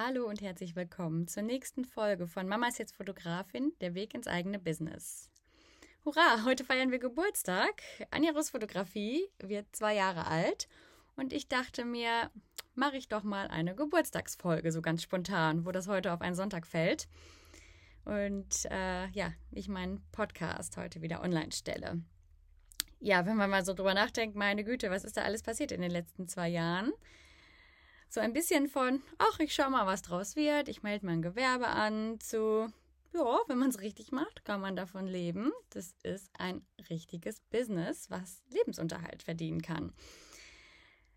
Hallo und herzlich willkommen zur nächsten Folge von Mama ist jetzt Fotografin, der Weg ins eigene Business. Hurra, heute feiern wir Geburtstag. Anja Russ Fotografie wird zwei Jahre alt und ich dachte mir, mache ich doch mal eine Geburtstagsfolge, so ganz spontan, wo das heute auf einen Sonntag fällt. Und äh, ja, ich meinen Podcast heute wieder online stelle. Ja, wenn man mal so drüber nachdenkt, meine Güte, was ist da alles passiert in den letzten zwei Jahren? So ein bisschen von, ach, ich schau mal, was draus wird, ich melde mein Gewerbe an, zu, ja, wenn man es richtig macht, kann man davon leben. Das ist ein richtiges Business, was Lebensunterhalt verdienen kann.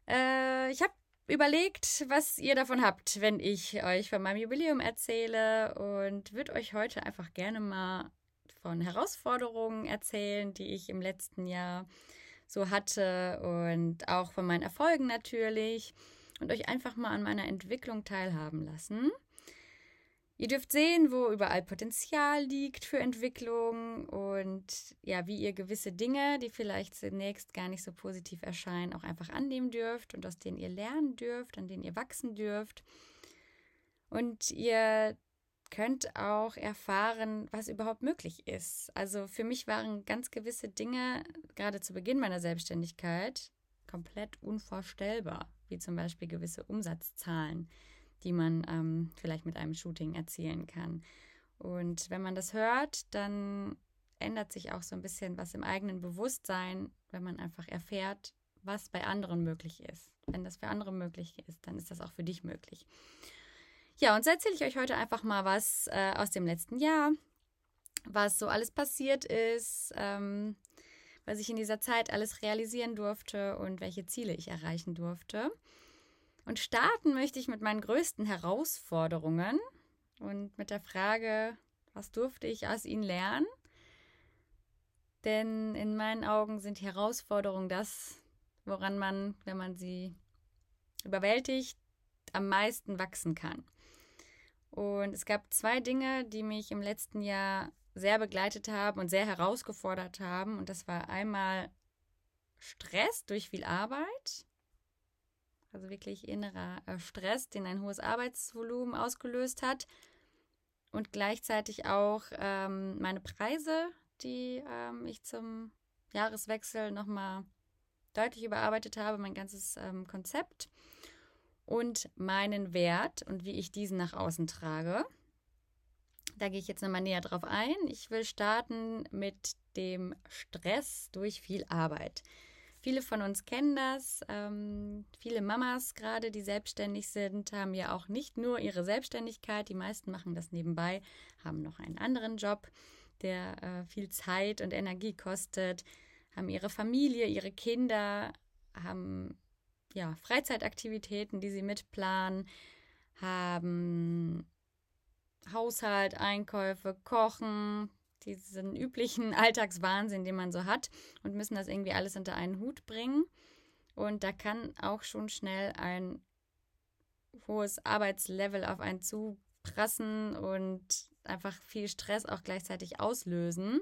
Äh, ich habe überlegt, was ihr davon habt, wenn ich euch von meinem Jubiläum erzähle und würde euch heute einfach gerne mal von Herausforderungen erzählen, die ich im letzten Jahr so hatte und auch von meinen Erfolgen natürlich und euch einfach mal an meiner Entwicklung teilhaben lassen. Ihr dürft sehen, wo überall Potenzial liegt für Entwicklung und ja, wie ihr gewisse Dinge, die vielleicht zunächst gar nicht so positiv erscheinen, auch einfach annehmen dürft und aus denen ihr lernen dürft, an denen ihr wachsen dürft. Und ihr könnt auch erfahren, was überhaupt möglich ist. Also für mich waren ganz gewisse Dinge, gerade zu Beginn meiner Selbstständigkeit, komplett unvorstellbar wie zum Beispiel gewisse Umsatzzahlen, die man ähm, vielleicht mit einem Shooting erzielen kann. Und wenn man das hört, dann ändert sich auch so ein bisschen was im eigenen Bewusstsein, wenn man einfach erfährt, was bei anderen möglich ist. Wenn das für andere möglich ist, dann ist das auch für dich möglich. Ja, und so erzähle ich euch heute einfach mal was äh, aus dem letzten Jahr, was so alles passiert ist, ähm, was ich in dieser Zeit alles realisieren durfte und welche Ziele ich erreichen durfte. Und starten möchte ich mit meinen größten Herausforderungen und mit der Frage, was durfte ich aus ihnen lernen? Denn in meinen Augen sind Herausforderungen das, woran man, wenn man sie überwältigt, am meisten wachsen kann. Und es gab zwei Dinge, die mich im letzten Jahr sehr begleitet haben und sehr herausgefordert haben. Und das war einmal Stress durch viel Arbeit, also wirklich innerer äh, Stress, den ein hohes Arbeitsvolumen ausgelöst hat. Und gleichzeitig auch ähm, meine Preise, die ähm, ich zum Jahreswechsel nochmal deutlich überarbeitet habe, mein ganzes ähm, Konzept und meinen Wert und wie ich diesen nach außen trage. Da gehe ich jetzt nochmal näher drauf ein. Ich will starten mit dem Stress durch viel Arbeit. Viele von uns kennen das. Ähm, viele Mamas gerade, die selbstständig sind, haben ja auch nicht nur ihre Selbstständigkeit. Die meisten machen das nebenbei, haben noch einen anderen Job, der äh, viel Zeit und Energie kostet, haben ihre Familie, ihre Kinder, haben ja Freizeitaktivitäten, die sie mitplanen, haben Haushalt, Einkäufe, Kochen, diesen üblichen Alltagswahnsinn, den man so hat und müssen das irgendwie alles unter einen Hut bringen. Und da kann auch schon schnell ein hohes Arbeitslevel auf einen zuprassen und einfach viel Stress auch gleichzeitig auslösen.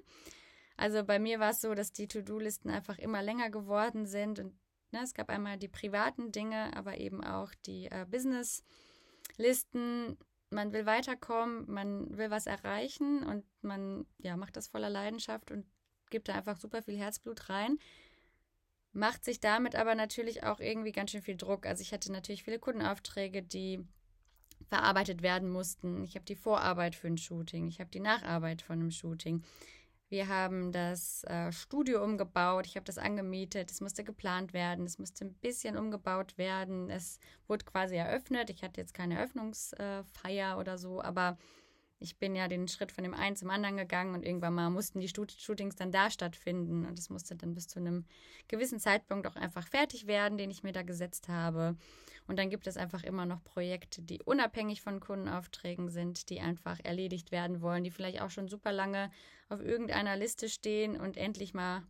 Also bei mir war es so, dass die To-Do-Listen einfach immer länger geworden sind und ne, es gab einmal die privaten Dinge, aber eben auch die äh, Business-Listen, man will weiterkommen, man will was erreichen und man ja, macht das voller Leidenschaft und gibt da einfach super viel Herzblut rein. Macht sich damit aber natürlich auch irgendwie ganz schön viel Druck. Also ich hatte natürlich viele Kundenaufträge, die verarbeitet werden mussten. Ich habe die Vorarbeit für ein Shooting, ich habe die Nacharbeit von einem Shooting. Wir haben das äh, Studio umgebaut, ich habe das angemietet, es musste geplant werden, es musste ein bisschen umgebaut werden, es wurde quasi eröffnet. Ich hatte jetzt keine Eröffnungsfeier äh, oder so, aber ich bin ja den Schritt von dem einen zum anderen gegangen und irgendwann mal mussten die Shootings dann da stattfinden und es musste dann bis zu einem gewissen Zeitpunkt auch einfach fertig werden, den ich mir da gesetzt habe. Und dann gibt es einfach immer noch Projekte, die unabhängig von Kundenaufträgen sind, die einfach erledigt werden wollen, die vielleicht auch schon super lange auf irgendeiner Liste stehen und endlich mal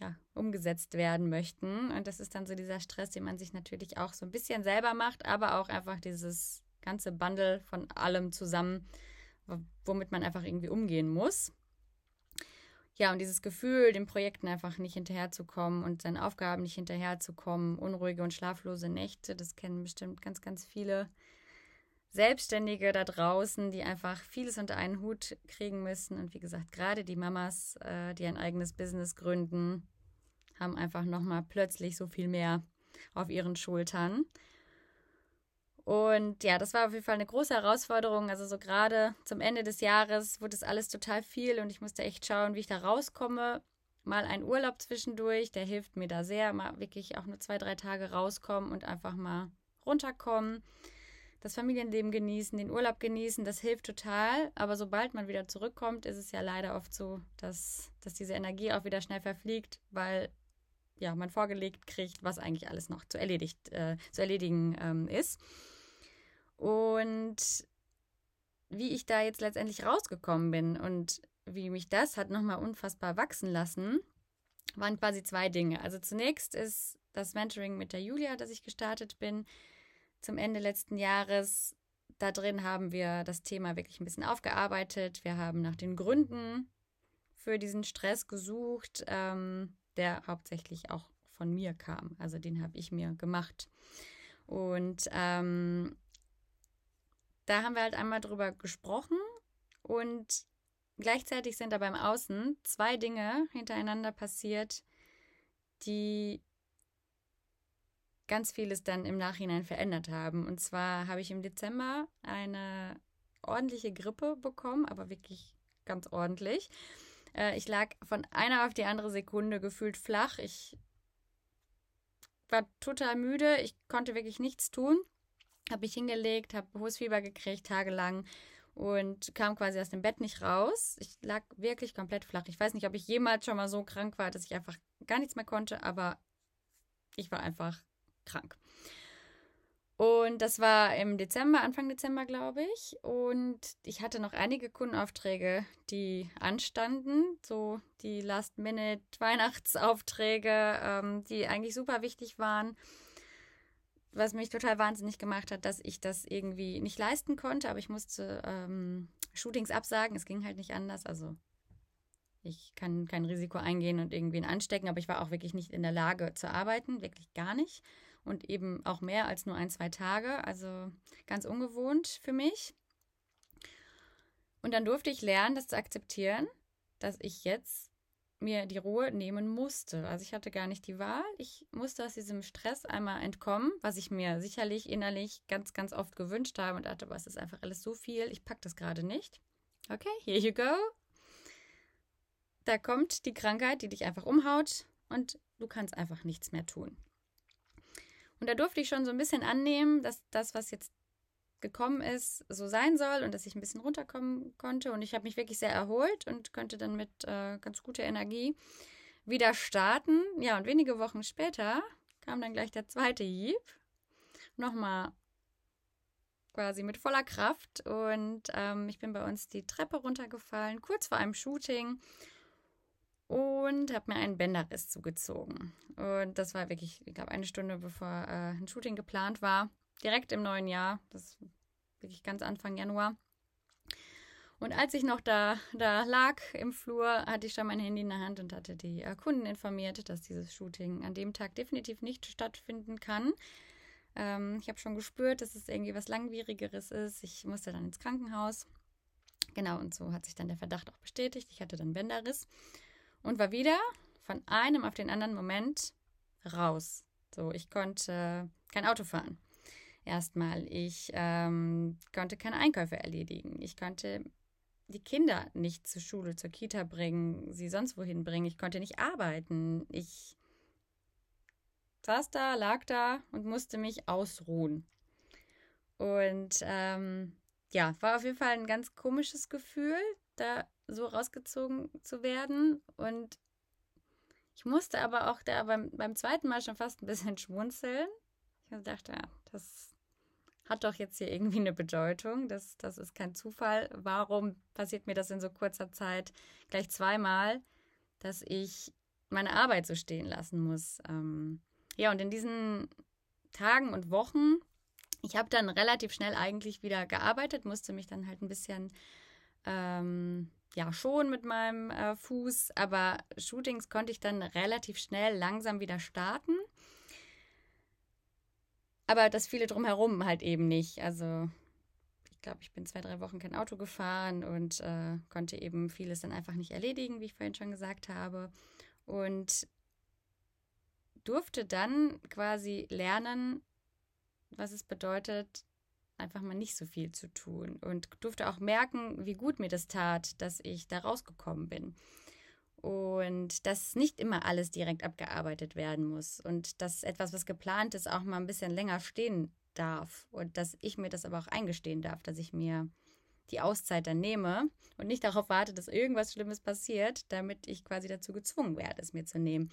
ja, umgesetzt werden möchten. Und das ist dann so dieser Stress, den man sich natürlich auch so ein bisschen selber macht, aber auch einfach dieses ganze Bundle von allem zusammen womit man einfach irgendwie umgehen muss. Ja, und dieses Gefühl, den Projekten einfach nicht hinterherzukommen und seinen Aufgaben nicht hinterherzukommen, unruhige und schlaflose Nächte, das kennen bestimmt ganz, ganz viele. Selbstständige da draußen, die einfach vieles unter einen Hut kriegen müssen. Und wie gesagt, gerade die Mamas, äh, die ein eigenes Business gründen, haben einfach nochmal plötzlich so viel mehr auf ihren Schultern. Und ja, das war auf jeden Fall eine große Herausforderung. Also so gerade zum Ende des Jahres wurde es alles total viel und ich musste echt schauen, wie ich da rauskomme. Mal ein Urlaub zwischendurch, der hilft mir da sehr. Mal wirklich auch nur zwei, drei Tage rauskommen und einfach mal runterkommen. Das Familienleben genießen, den Urlaub genießen, das hilft total. Aber sobald man wieder zurückkommt, ist es ja leider oft so, dass, dass diese Energie auch wieder schnell verfliegt, weil ja, man vorgelegt kriegt, was eigentlich alles noch zu, erledigt, äh, zu erledigen ähm, ist. Und wie ich da jetzt letztendlich rausgekommen bin und wie mich das hat nochmal unfassbar wachsen lassen, waren quasi zwei Dinge. Also zunächst ist das Mentoring mit der Julia, das ich gestartet bin, zum Ende letzten Jahres. Da drin haben wir das Thema wirklich ein bisschen aufgearbeitet. Wir haben nach den Gründen für diesen Stress gesucht, ähm, der hauptsächlich auch von mir kam. Also den habe ich mir gemacht. Und ähm, da haben wir halt einmal drüber gesprochen und gleichzeitig sind da beim Außen zwei Dinge hintereinander passiert, die ganz vieles dann im Nachhinein verändert haben. Und zwar habe ich im Dezember eine ordentliche Grippe bekommen, aber wirklich ganz ordentlich. Äh, ich lag von einer auf die andere Sekunde gefühlt flach. Ich war total müde. Ich konnte wirklich nichts tun habe mich hingelegt, habe hohes Fieber gekriegt, tagelang und kam quasi aus dem Bett nicht raus. Ich lag wirklich komplett flach. Ich weiß nicht, ob ich jemals schon mal so krank war, dass ich einfach gar nichts mehr konnte, aber ich war einfach krank. Und das war im Dezember, Anfang Dezember, glaube ich. Und ich hatte noch einige Kundenaufträge, die anstanden. So die Last-Minute-Weihnachtsaufträge, ähm, die eigentlich super wichtig waren was mich total wahnsinnig gemacht hat, dass ich das irgendwie nicht leisten konnte, aber ich musste ähm, Shootings absagen. Es ging halt nicht anders. Also ich kann kein Risiko eingehen und irgendwen anstecken, aber ich war auch wirklich nicht in der Lage zu arbeiten, wirklich gar nicht. Und eben auch mehr als nur ein, zwei Tage. Also ganz ungewohnt für mich. Und dann durfte ich lernen, das zu akzeptieren, dass ich jetzt mir die Ruhe nehmen musste. Also ich hatte gar nicht die Wahl. Ich musste aus diesem Stress einmal entkommen, was ich mir sicherlich innerlich ganz, ganz oft gewünscht habe und dachte, was ist einfach alles so viel, ich packe das gerade nicht. Okay, here you go. Da kommt die Krankheit, die dich einfach umhaut und du kannst einfach nichts mehr tun. Und da durfte ich schon so ein bisschen annehmen, dass das, was jetzt gekommen ist, so sein soll und dass ich ein bisschen runterkommen konnte. Und ich habe mich wirklich sehr erholt und konnte dann mit äh, ganz guter Energie wieder starten. Ja, und wenige Wochen später kam dann gleich der zweite Hieb. Nochmal quasi mit voller Kraft. Und ähm, ich bin bei uns die Treppe runtergefallen, kurz vor einem Shooting. Und habe mir einen Bänderriss zugezogen. Und das war wirklich, ich glaube, eine Stunde bevor äh, ein Shooting geplant war direkt im neuen Jahr. Das ist wirklich ganz Anfang Januar. Und als ich noch da, da lag im Flur, hatte ich schon mein Handy in der Hand und hatte die äh, Kunden informiert, dass dieses Shooting an dem Tag definitiv nicht stattfinden kann. Ähm, ich habe schon gespürt, dass es irgendwie was Langwierigeres ist. Ich musste dann ins Krankenhaus. Genau, und so hat sich dann der Verdacht auch bestätigt. Ich hatte dann Bänderriss und war wieder von einem auf den anderen Moment raus. So, ich konnte kein Auto fahren erstmal. Ich ähm, konnte keine Einkäufe erledigen. Ich konnte die Kinder nicht zur Schule, zur Kita bringen, sie sonst wohin bringen. Ich konnte nicht arbeiten. Ich saß da, lag da und musste mich ausruhen. Und ähm, ja, war auf jeden Fall ein ganz komisches Gefühl, da so rausgezogen zu werden. Und ich musste aber auch da beim, beim zweiten Mal schon fast ein bisschen schmunzeln. Ich dachte, ja, das hat doch jetzt hier irgendwie eine Bedeutung. Das, das ist kein Zufall. Warum passiert mir das in so kurzer Zeit gleich zweimal, dass ich meine Arbeit so stehen lassen muss? Ähm, ja, und in diesen Tagen und Wochen, ich habe dann relativ schnell eigentlich wieder gearbeitet, musste mich dann halt ein bisschen ähm, ja schon mit meinem äh, Fuß, aber Shootings konnte ich dann relativ schnell langsam wieder starten aber das viele drumherum halt eben nicht. Also glaube, ich bin zwei, drei Wochen kein Auto gefahren und äh, konnte eben vieles dann einfach nicht erledigen, wie ich vorhin schon gesagt habe. Und durfte dann quasi lernen, was es bedeutet, einfach mal nicht so viel zu tun. Und durfte auch merken, wie gut mir das tat, dass ich da rausgekommen bin. Und dass nicht immer alles direkt abgearbeitet werden muss. Und dass etwas, was geplant ist, auch mal ein bisschen länger stehen darf. Und dass ich mir das aber auch eingestehen darf, dass ich mir die Auszeit dann nehme und nicht darauf warte, dass irgendwas Schlimmes passiert, damit ich quasi dazu gezwungen werde, es mir zu nehmen.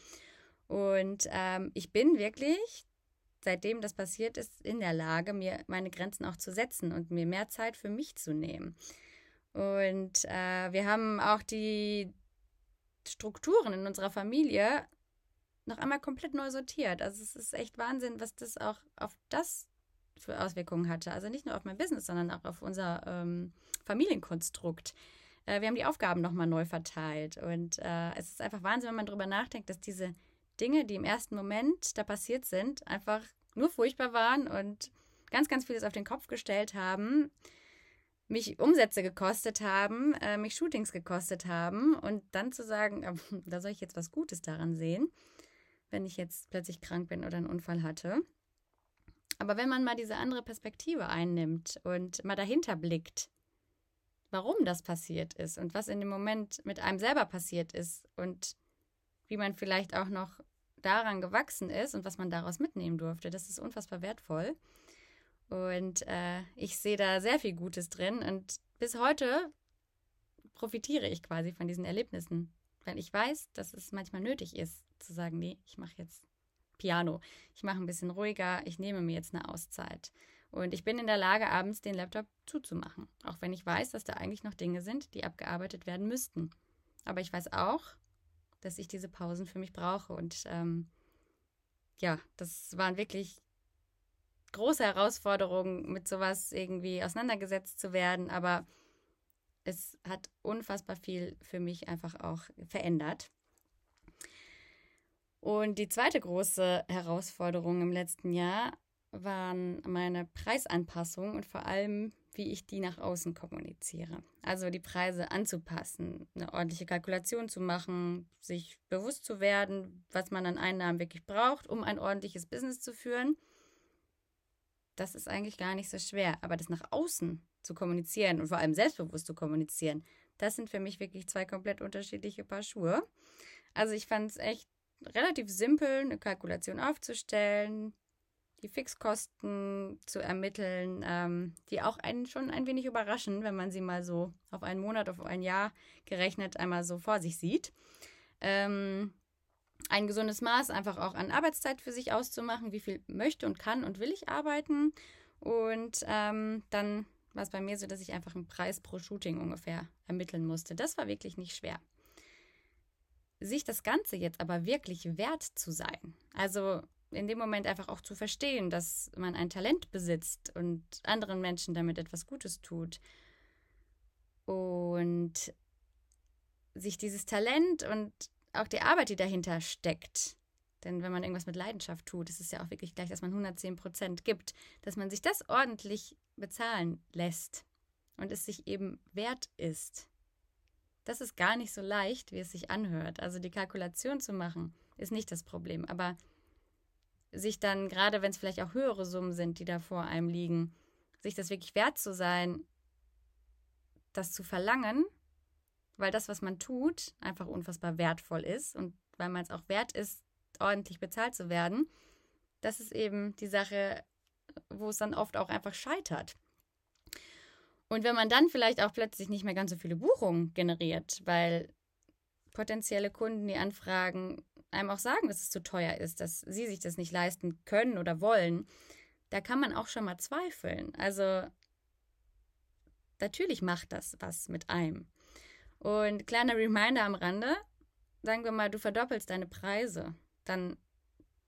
Und ähm, ich bin wirklich seitdem das passiert ist, in der Lage, mir meine Grenzen auch zu setzen und mir mehr Zeit für mich zu nehmen. Und äh, wir haben auch die Strukturen in unserer Familie noch einmal komplett neu sortiert. Also es ist echt Wahnsinn, was das auch auf das für Auswirkungen hatte. Also nicht nur auf mein Business, sondern auch auf unser ähm, Familienkonstrukt. Äh, wir haben die Aufgaben nochmal neu verteilt. Und äh, es ist einfach Wahnsinn, wenn man darüber nachdenkt, dass diese Dinge, die im ersten Moment da passiert sind, einfach nur furchtbar waren und ganz, ganz vieles auf den Kopf gestellt haben, mich Umsätze gekostet haben, äh, mich Shootings gekostet haben und dann zu sagen, äh, da soll ich jetzt was Gutes daran sehen, wenn ich jetzt plötzlich krank bin oder einen Unfall hatte. Aber wenn man mal diese andere Perspektive einnimmt und mal dahinter blickt, warum das passiert ist und was in dem Moment mit einem selber passiert ist und wie man vielleicht auch noch daran gewachsen ist und was man daraus mitnehmen durfte. Das ist unfassbar wertvoll. Und äh, ich sehe da sehr viel Gutes drin. Und bis heute profitiere ich quasi von diesen Erlebnissen, weil ich weiß, dass es manchmal nötig ist, zu sagen, nee, ich mache jetzt Piano. Ich mache ein bisschen ruhiger, ich nehme mir jetzt eine Auszeit. Und ich bin in der Lage, abends den Laptop zuzumachen. Auch wenn ich weiß, dass da eigentlich noch Dinge sind, die abgearbeitet werden müssten. Aber ich weiß auch, dass ich diese Pausen für mich brauche. Und ähm, ja, das waren wirklich große Herausforderungen, mit sowas irgendwie auseinandergesetzt zu werden. Aber es hat unfassbar viel für mich einfach auch verändert. Und die zweite große Herausforderung im letzten Jahr waren meine Preisanpassungen und vor allem wie ich die nach außen kommuniziere. Also die Preise anzupassen, eine ordentliche Kalkulation zu machen, sich bewusst zu werden, was man an Einnahmen wirklich braucht, um ein ordentliches Business zu führen. Das ist eigentlich gar nicht so schwer. Aber das nach außen zu kommunizieren und vor allem selbstbewusst zu kommunizieren, das sind für mich wirklich zwei komplett unterschiedliche Paar Schuhe. Also ich fand es echt relativ simpel, eine Kalkulation aufzustellen, die Fixkosten zu ermitteln, ähm, die auch einen schon ein wenig überraschen, wenn man sie mal so auf einen Monat, auf ein Jahr gerechnet einmal so vor sich sieht. Ähm, ein gesundes Maß einfach auch an Arbeitszeit für sich auszumachen, wie viel möchte und kann und will ich arbeiten. Und ähm, dann war es bei mir so, dass ich einfach einen Preis pro Shooting ungefähr ermitteln musste. Das war wirklich nicht schwer. Sich das Ganze jetzt aber wirklich wert zu sein, also in dem Moment einfach auch zu verstehen, dass man ein Talent besitzt und anderen Menschen damit etwas Gutes tut. Und sich dieses Talent und auch die Arbeit, die dahinter steckt, denn wenn man irgendwas mit Leidenschaft tut, ist es ja auch wirklich gleich, dass man 110 Prozent gibt, dass man sich das ordentlich bezahlen lässt und es sich eben wert ist. Das ist gar nicht so leicht, wie es sich anhört. Also die Kalkulation zu machen, ist nicht das Problem. Aber sich dann, gerade wenn es vielleicht auch höhere Summen sind, die da vor einem liegen, sich das wirklich wert zu sein, das zu verlangen, weil das, was man tut, einfach unfassbar wertvoll ist und weil man es auch wert ist, ordentlich bezahlt zu werden, das ist eben die Sache, wo es dann oft auch einfach scheitert. Und wenn man dann vielleicht auch plötzlich nicht mehr ganz so viele Buchungen generiert, weil potenzielle Kunden, die anfragen, einem auch sagen, dass es zu teuer ist, dass sie sich das nicht leisten können oder wollen, da kann man auch schon mal zweifeln. Also natürlich macht das was mit einem. Und kleiner Reminder am Rande, sagen wir mal, du verdoppelst deine Preise, dann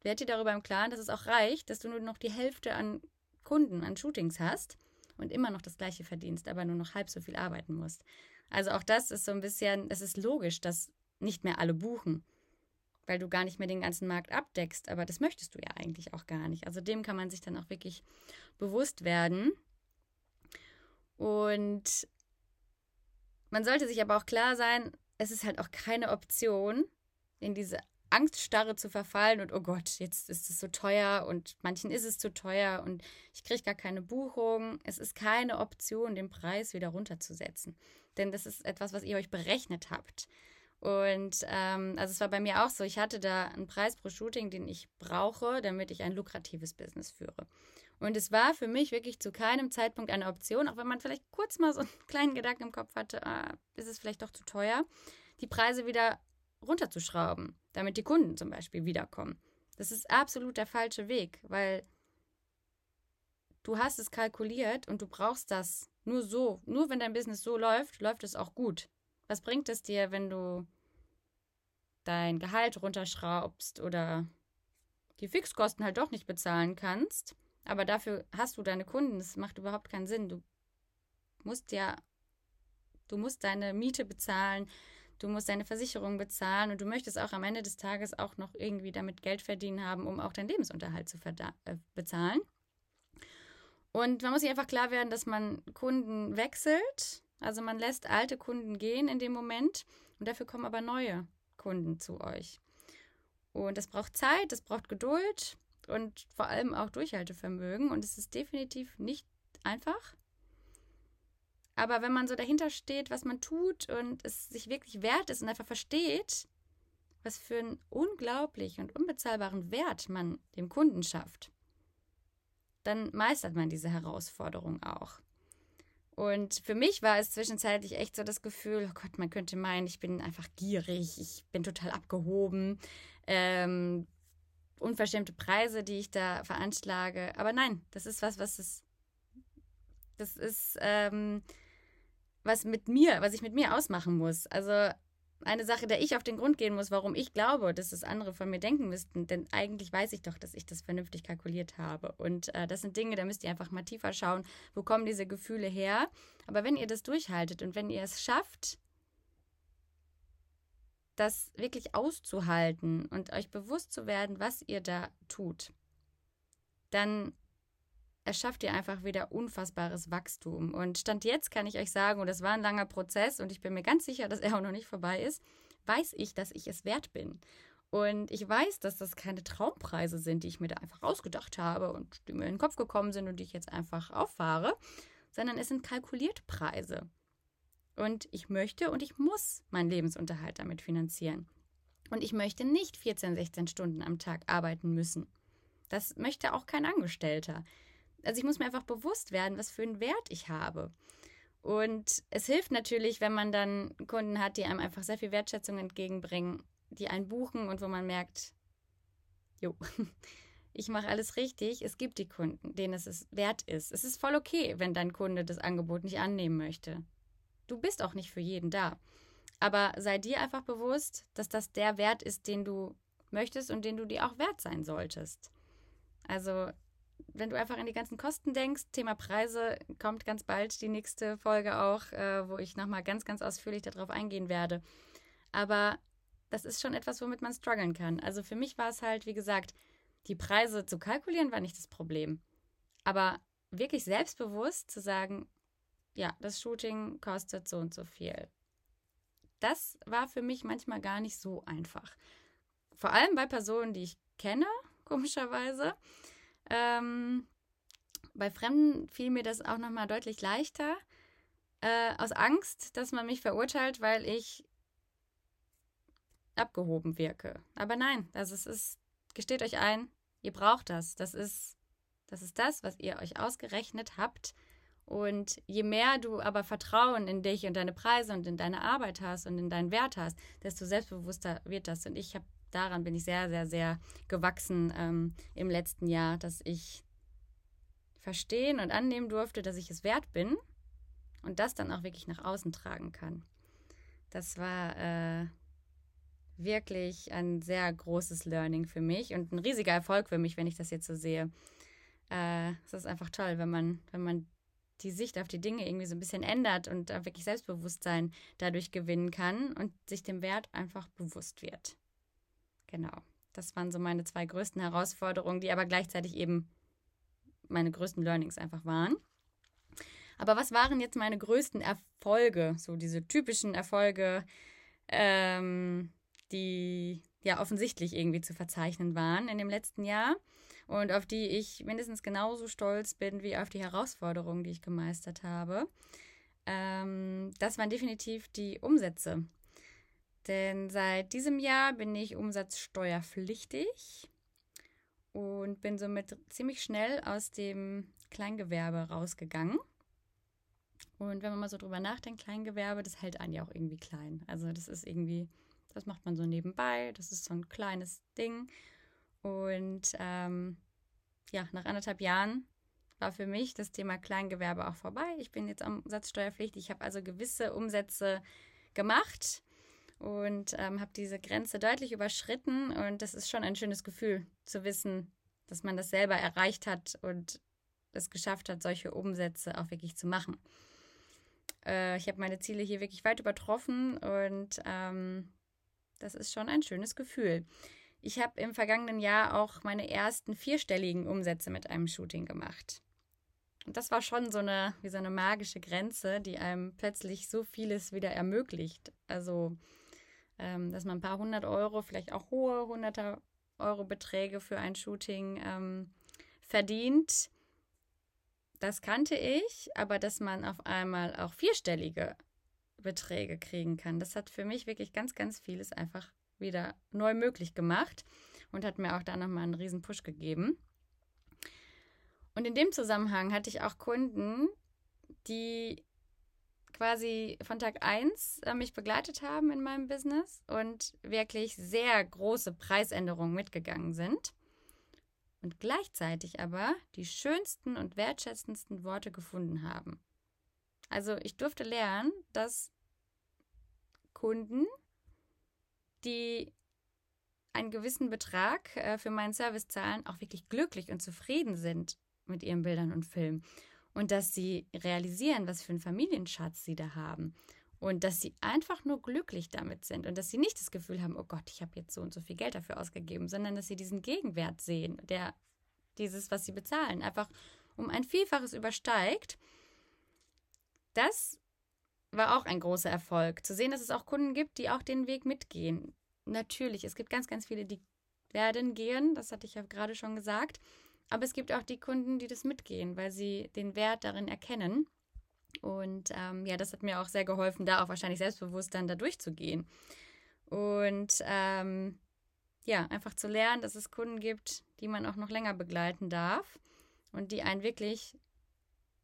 werd dir darüber im Klaren, dass es auch reicht, dass du nur noch die Hälfte an Kunden, an Shootings hast und immer noch das gleiche verdienst, aber nur noch halb so viel arbeiten musst. Also auch das ist so ein bisschen, es ist logisch, dass nicht mehr alle buchen weil du gar nicht mehr den ganzen Markt abdeckst. Aber das möchtest du ja eigentlich auch gar nicht. Also dem kann man sich dann auch wirklich bewusst werden. Und man sollte sich aber auch klar sein, es ist halt auch keine Option, in diese Angststarre zu verfallen und oh Gott, jetzt ist es so teuer und manchen ist es zu teuer und ich kriege gar keine Buchung. Es ist keine Option, den Preis wieder runterzusetzen. Denn das ist etwas, was ihr euch berechnet habt. Und ähm, also es war bei mir auch so, ich hatte da einen Preis pro Shooting, den ich brauche, damit ich ein lukratives Business führe. Und es war für mich wirklich zu keinem Zeitpunkt eine Option, auch wenn man vielleicht kurz mal so einen kleinen Gedanken im Kopf hatte, ah, ist es vielleicht doch zu teuer, die Preise wieder runterzuschrauben, damit die Kunden zum Beispiel wiederkommen. Das ist absolut der falsche Weg, weil du hast es kalkuliert und du brauchst das nur so. Nur wenn dein Business so läuft, läuft es auch gut. Was bringt es dir, wenn du dein Gehalt runterschraubst oder die Fixkosten halt doch nicht bezahlen kannst? Aber dafür hast du deine Kunden. Das macht überhaupt keinen Sinn. Du musst ja, du musst deine Miete bezahlen, du musst deine Versicherung bezahlen und du möchtest auch am Ende des Tages auch noch irgendwie damit Geld verdienen haben, um auch deinen Lebensunterhalt zu äh, bezahlen. Und man muss sich einfach klar werden, dass man Kunden wechselt. Also man lässt alte Kunden gehen in dem Moment und dafür kommen aber neue Kunden zu euch. Und das braucht Zeit, das braucht Geduld und vor allem auch Durchhaltevermögen. Und es ist definitiv nicht einfach. Aber wenn man so dahinter steht, was man tut und es sich wirklich wert ist und einfach versteht, was für einen unglaublich und unbezahlbaren Wert man dem Kunden schafft, dann meistert man diese Herausforderung auch. Und für mich war es zwischenzeitlich echt so das Gefühl, oh Gott, man könnte meinen, ich bin einfach gierig, ich bin total abgehoben, ähm, unverschämte Preise, die ich da veranschlage. Aber nein, das ist was, was es, das ist ähm, was mit mir, was ich mit mir ausmachen muss. Also eine Sache, der ich auf den Grund gehen muss, warum ich glaube, dass das andere von mir denken müssten. Denn eigentlich weiß ich doch, dass ich das vernünftig kalkuliert habe. Und äh, das sind Dinge, da müsst ihr einfach mal tiefer schauen, wo kommen diese Gefühle her. Aber wenn ihr das durchhaltet und wenn ihr es schafft, das wirklich auszuhalten und euch bewusst zu werden, was ihr da tut, dann erschafft ihr einfach wieder unfassbares Wachstum. Und Stand jetzt kann ich euch sagen, und das war ein langer Prozess und ich bin mir ganz sicher, dass er auch noch nicht vorbei ist, weiß ich, dass ich es wert bin. Und ich weiß, dass das keine Traumpreise sind, die ich mir da einfach ausgedacht habe und die mir in den Kopf gekommen sind und die ich jetzt einfach auffahre, sondern es sind kalkulierte Preise. Und ich möchte und ich muss meinen Lebensunterhalt damit finanzieren. Und ich möchte nicht 14, 16 Stunden am Tag arbeiten müssen. Das möchte auch kein Angestellter. Also ich muss mir einfach bewusst werden, was für einen Wert ich habe. Und es hilft natürlich, wenn man dann Kunden hat, die einem einfach sehr viel Wertschätzung entgegenbringen, die einen buchen und wo man merkt, jo, ich mache alles richtig. Es gibt die Kunden, denen es wert ist. Es ist voll okay, wenn dein Kunde das Angebot nicht annehmen möchte. Du bist auch nicht für jeden da. Aber sei dir einfach bewusst, dass das der Wert ist, den du möchtest und den du dir auch wert sein solltest. Also, wenn du einfach an die ganzen Kosten denkst, Thema Preise kommt ganz bald die nächste Folge auch, äh, wo ich nochmal ganz, ganz ausführlich darauf eingehen werde. Aber das ist schon etwas, womit man strugglen kann. Also für mich war es halt, wie gesagt, die Preise zu kalkulieren war nicht das Problem. Aber wirklich selbstbewusst zu sagen, ja, das Shooting kostet so und so viel. Das war für mich manchmal gar nicht so einfach. Vor allem bei Personen, die ich kenne, komischerweise. Ähm, bei Fremden fiel mir das auch nochmal deutlich leichter. Äh, aus Angst, dass man mich verurteilt, weil ich abgehoben wirke. Aber nein, das ist, ist, gesteht euch ein, ihr braucht das. Das ist, das ist das, was ihr euch ausgerechnet habt. Und je mehr du aber Vertrauen in dich und deine Preise und in deine Arbeit hast und in deinen Wert hast, desto selbstbewusster wird das. Und ich habe daran bin ich sehr, sehr, sehr gewachsen ähm, im letzten Jahr, dass ich verstehen und annehmen durfte, dass ich es wert bin und das dann auch wirklich nach außen tragen kann. Das war äh, wirklich ein sehr großes Learning für mich und ein riesiger Erfolg für mich, wenn ich das jetzt so sehe. Äh, es ist einfach toll, wenn man, wenn man die Sicht auf die Dinge irgendwie so ein bisschen ändert und da wirklich Selbstbewusstsein dadurch gewinnen kann und sich dem Wert einfach bewusst wird. Genau. Das waren so meine zwei größten Herausforderungen, die aber gleichzeitig eben meine größten Learnings einfach waren. Aber was waren jetzt meine größten Erfolge? So diese typischen Erfolge, ähm, die ja offensichtlich irgendwie zu verzeichnen waren in dem letzten Jahr und auf die ich mindestens genauso stolz bin wie auf die Herausforderungen, die ich gemeistert habe. Ähm, das waren definitiv die Umsätze. Denn seit diesem Jahr bin ich umsatzsteuerpflichtig und bin somit ziemlich schnell aus dem Kleingewerbe rausgegangen. Und wenn man mal so drüber nachdenkt, Kleingewerbe, das hält einen ja auch irgendwie klein. Also das ist irgendwie, das macht man so nebenbei, das ist so ein kleines Ding. Und ähm, ja, nach anderthalb Jahren war für mich das Thema Kleingewerbe auch vorbei. Ich bin jetzt umsatzsteuerpflichtig. Ich habe also gewisse Umsätze gemacht und ähm, habe diese Grenze deutlich überschritten. Und das ist schon ein schönes Gefühl zu wissen, dass man das selber erreicht hat und es geschafft hat, solche Umsätze auch wirklich zu machen. Äh, ich habe meine Ziele hier wirklich weit übertroffen und ähm, das ist schon ein schönes Gefühl. Ich habe im vergangenen Jahr auch meine ersten vierstelligen Umsätze mit einem Shooting gemacht. Und das war schon so eine, wie so eine magische Grenze, die einem plötzlich so vieles wieder ermöglicht. Also, ähm, dass man ein paar hundert Euro, vielleicht auch hohe hunderter Euro Beträge für ein Shooting ähm, verdient. Das kannte ich, aber dass man auf einmal auch vierstellige Beträge kriegen kann, das hat für mich wirklich ganz, ganz vieles einfach wieder neu möglich gemacht und hat mir auch da nochmal einen riesen Push gegeben. Und in dem Zusammenhang hatte ich auch Kunden, die quasi von Tag 1 äh, mich begleitet haben in meinem Business und wirklich sehr große Preisänderungen mitgegangen sind und gleichzeitig aber die schönsten und wertschätzendsten Worte gefunden haben. Also ich durfte lernen, dass Kunden, die einen gewissen Betrag äh, für meinen Service zahlen, auch wirklich glücklich und zufrieden sind mit ihren Bildern und Filmen. Und dass sie realisieren, was für einen Familienschatz sie da haben. Und dass sie einfach nur glücklich damit sind und dass sie nicht das Gefühl haben, oh Gott, ich habe jetzt so und so viel Geld dafür ausgegeben, sondern dass sie diesen Gegenwert sehen, der dieses, was sie bezahlen, einfach um ein Vielfaches übersteigt. Das war auch ein großer Erfolg. Zu sehen, dass es auch Kunden gibt, die auch den Weg mitgehen. Natürlich, es gibt ganz, ganz viele, die werden gehen, das hatte ich ja gerade schon gesagt. Aber es gibt auch die Kunden, die das mitgehen, weil sie den Wert darin erkennen. Und ähm, ja, das hat mir auch sehr geholfen, da auch wahrscheinlich selbstbewusst dann da durchzugehen. Und ähm, ja, einfach zu lernen, dass es Kunden gibt, die man auch noch länger begleiten darf und die einen wirklich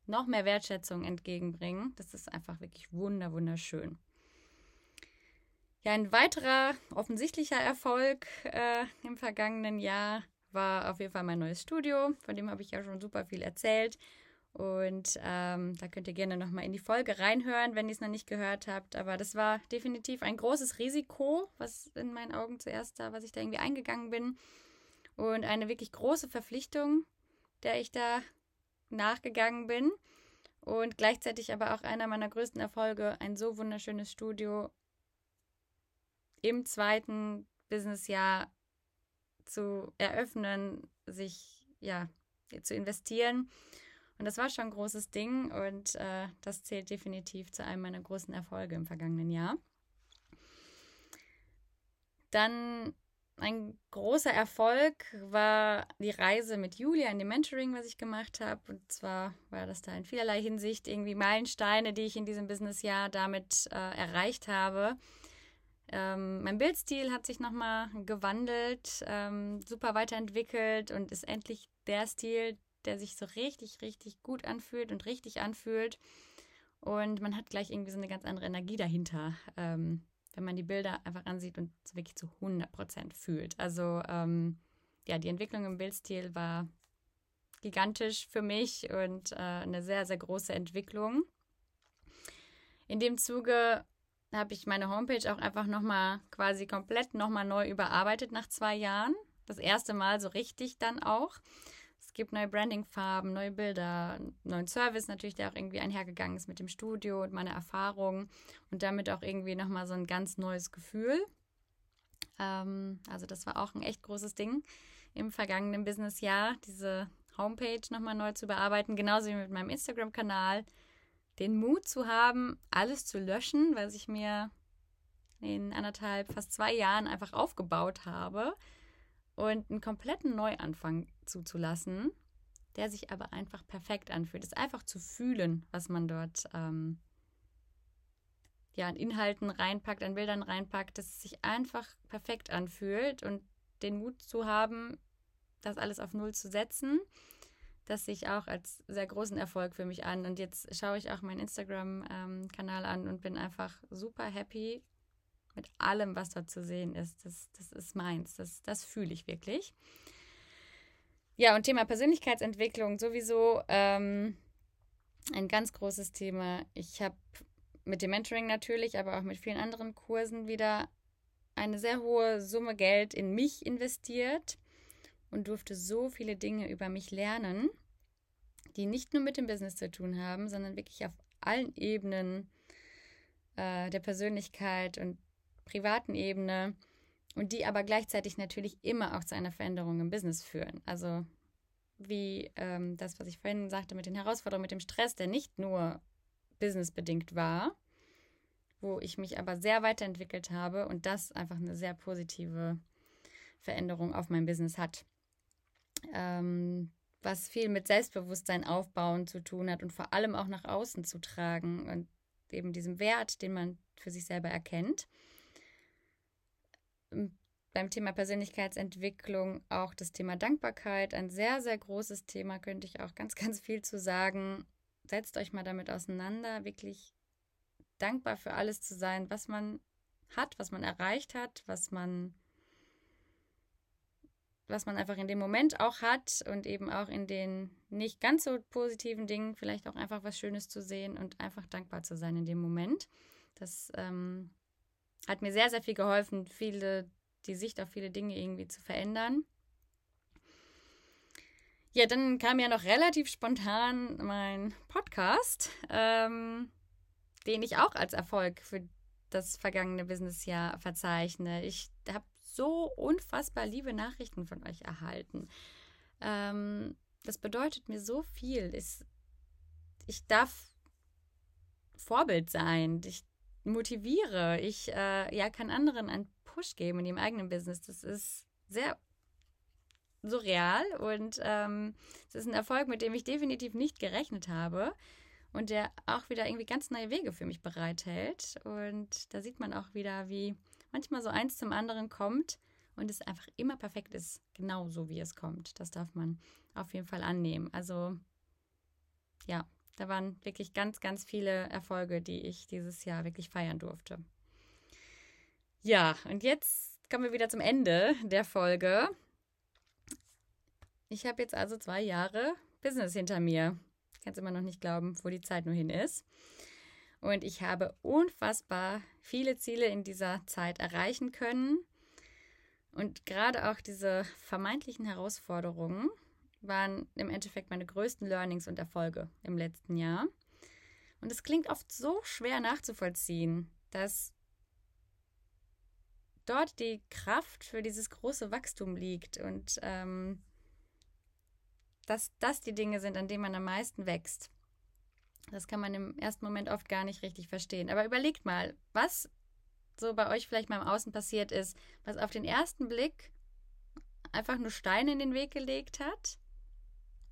noch mehr Wertschätzung entgegenbringen. Das ist einfach wirklich wunder, wunderschön. Ja, ein weiterer offensichtlicher Erfolg äh, im vergangenen Jahr war auf jeden Fall mein neues Studio. Von dem habe ich ja schon super viel erzählt. Und ähm, da könnt ihr gerne nochmal in die Folge reinhören, wenn ihr es noch nicht gehört habt. Aber das war definitiv ein großes Risiko, was in meinen Augen zuerst da, was ich da irgendwie eingegangen bin. Und eine wirklich große Verpflichtung, der ich da nachgegangen bin. Und gleichzeitig aber auch einer meiner größten Erfolge, ein so wunderschönes Studio im zweiten Businessjahr zu eröffnen, sich ja zu investieren. Und das war schon ein großes Ding und äh, das zählt definitiv zu einem meiner großen Erfolge im vergangenen Jahr. Dann ein großer Erfolg war die Reise mit Julia in dem Mentoring, was ich gemacht habe. Und zwar war das da in vielerlei Hinsicht irgendwie Meilensteine, die ich in diesem Businessjahr damit äh, erreicht habe. Ähm, mein Bildstil hat sich nochmal gewandelt, ähm, super weiterentwickelt und ist endlich der Stil, der sich so richtig, richtig gut anfühlt und richtig anfühlt. Und man hat gleich irgendwie so eine ganz andere Energie dahinter, ähm, wenn man die Bilder einfach ansieht und wirklich zu 100 Prozent fühlt. Also ähm, ja, die Entwicklung im Bildstil war gigantisch für mich und äh, eine sehr, sehr große Entwicklung. In dem Zuge habe ich meine Homepage auch einfach nochmal quasi komplett nochmal neu überarbeitet nach zwei Jahren. Das erste Mal so richtig dann auch. Gibt neue Brandingfarben, neue Bilder, neuen Service natürlich, der auch irgendwie einhergegangen ist mit dem Studio und meiner Erfahrung und damit auch irgendwie nochmal so ein ganz neues Gefühl. Ähm, also das war auch ein echt großes Ding im vergangenen Businessjahr, diese Homepage nochmal neu zu bearbeiten, genauso wie mit meinem Instagram-Kanal den Mut zu haben, alles zu löschen, was ich mir in anderthalb, fast zwei Jahren einfach aufgebaut habe und einen kompletten Neuanfang zuzulassen, der sich aber einfach perfekt anfühlt. Es einfach zu fühlen, was man dort ähm, ja, an Inhalten reinpackt, an Bildern reinpackt, dass es sich einfach perfekt anfühlt und den Mut zu haben, das alles auf Null zu setzen. Das sehe ich auch als sehr großen Erfolg für mich an. Und jetzt schaue ich auch meinen Instagram-Kanal ähm, an und bin einfach super happy mit allem, was dort zu sehen ist. Das, das ist meins. Das, das fühle ich wirklich. Ja, und Thema Persönlichkeitsentwicklung sowieso ähm, ein ganz großes Thema. Ich habe mit dem Mentoring natürlich, aber auch mit vielen anderen Kursen wieder eine sehr hohe Summe Geld in mich investiert und durfte so viele Dinge über mich lernen, die nicht nur mit dem Business zu tun haben, sondern wirklich auf allen Ebenen äh, der Persönlichkeit und privaten Ebene und die aber gleichzeitig natürlich immer auch zu einer Veränderung im Business führen. Also wie ähm, das, was ich vorhin sagte mit den Herausforderungen, mit dem Stress, der nicht nur businessbedingt war, wo ich mich aber sehr weiterentwickelt habe und das einfach eine sehr positive Veränderung auf mein Business hat. Ähm, was viel mit Selbstbewusstsein aufbauen zu tun hat und vor allem auch nach außen zu tragen und eben diesem Wert, den man für sich selber erkennt. Beim Thema Persönlichkeitsentwicklung auch das Thema Dankbarkeit, ein sehr, sehr großes Thema, könnte ich auch ganz, ganz viel zu sagen. Setzt euch mal damit auseinander, wirklich dankbar für alles zu sein, was man hat, was man erreicht hat, was man was man einfach in dem Moment auch hat und eben auch in den nicht ganz so positiven Dingen vielleicht auch einfach was Schönes zu sehen und einfach dankbar zu sein in dem Moment. Das ähm, hat mir sehr, sehr viel geholfen, viele, die Sicht auf viele Dinge irgendwie zu verändern. Ja, dann kam ja noch relativ spontan mein Podcast. Ähm, den ich auch als Erfolg für das vergangene Businessjahr verzeichne. Ich habe so unfassbar liebe Nachrichten von euch erhalten. Ähm, das bedeutet mir so viel. Ich, ich darf Vorbild sein. Ich motiviere. Ich äh, ja, kann anderen einen Push geben in ihrem eigenen Business. Das ist sehr surreal und ähm, es ähm, ist ein Erfolg, mit dem ich definitiv nicht gerechnet habe und der auch wieder irgendwie ganz neue Wege für mich bereithält. Und da sieht man auch wieder, wie manchmal so eins zum anderen kommt und es einfach immer perfekt ist, genau so wie es kommt. Das darf man auf jeden Fall annehmen. Also ja, da waren wirklich ganz, ganz viele Erfolge, die ich dieses Jahr wirklich feiern durfte. Ja, und jetzt kommen wir wieder zum Ende der Folge. Ich habe jetzt also zwei Jahre Business hinter mir kann es immer noch nicht glauben, wo die Zeit nur hin ist. Und ich habe unfassbar viele Ziele in dieser Zeit erreichen können. Und gerade auch diese vermeintlichen Herausforderungen waren im Endeffekt meine größten Learnings und Erfolge im letzten Jahr. Und es klingt oft so schwer nachzuvollziehen, dass dort die Kraft für dieses große Wachstum liegt und ähm, dass das die Dinge sind, an denen man am meisten wächst. Das kann man im ersten Moment oft gar nicht richtig verstehen. Aber überlegt mal, was so bei euch vielleicht mal im Außen passiert ist, was auf den ersten Blick einfach nur Steine in den Weg gelegt hat.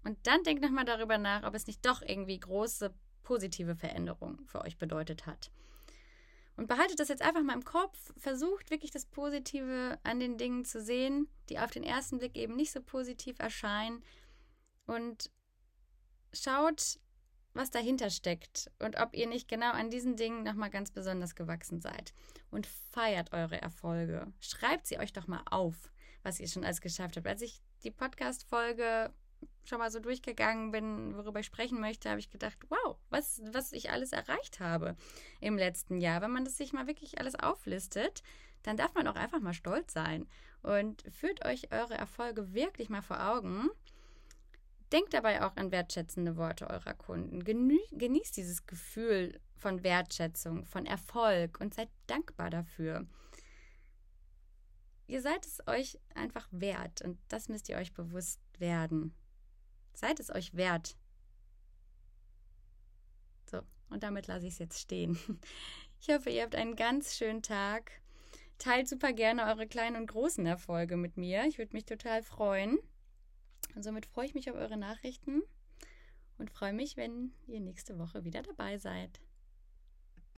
Und dann denkt nochmal darüber nach, ob es nicht doch irgendwie große positive Veränderungen für euch bedeutet hat. Und behaltet das jetzt einfach mal im Kopf. Versucht wirklich das Positive an den Dingen zu sehen, die auf den ersten Blick eben nicht so positiv erscheinen und schaut, was dahinter steckt und ob ihr nicht genau an diesen Dingen nochmal ganz besonders gewachsen seid. Und feiert eure Erfolge. Schreibt sie euch doch mal auf, was ihr schon alles geschafft habt. Als ich die Podcast-Folge schon mal so durchgegangen bin, worüber ich sprechen möchte, habe ich gedacht, wow, was, was ich alles erreicht habe im letzten Jahr. Wenn man das sich mal wirklich alles auflistet, dann darf man auch einfach mal stolz sein. Und führt euch eure Erfolge wirklich mal vor Augen Denkt dabei auch an wertschätzende Worte eurer Kunden. Genü genießt dieses Gefühl von Wertschätzung, von Erfolg und seid dankbar dafür. Ihr seid es euch einfach wert und das müsst ihr euch bewusst werden. Seid es euch wert. So, Und damit lasse ich es jetzt stehen. Ich hoffe, ihr habt einen ganz schönen Tag. Teilt super gerne eure kleinen und großen Erfolge mit mir. Ich würde mich total freuen. Und somit freue ich mich auf eure Nachrichten und freue mich, wenn ihr nächste Woche wieder dabei seid.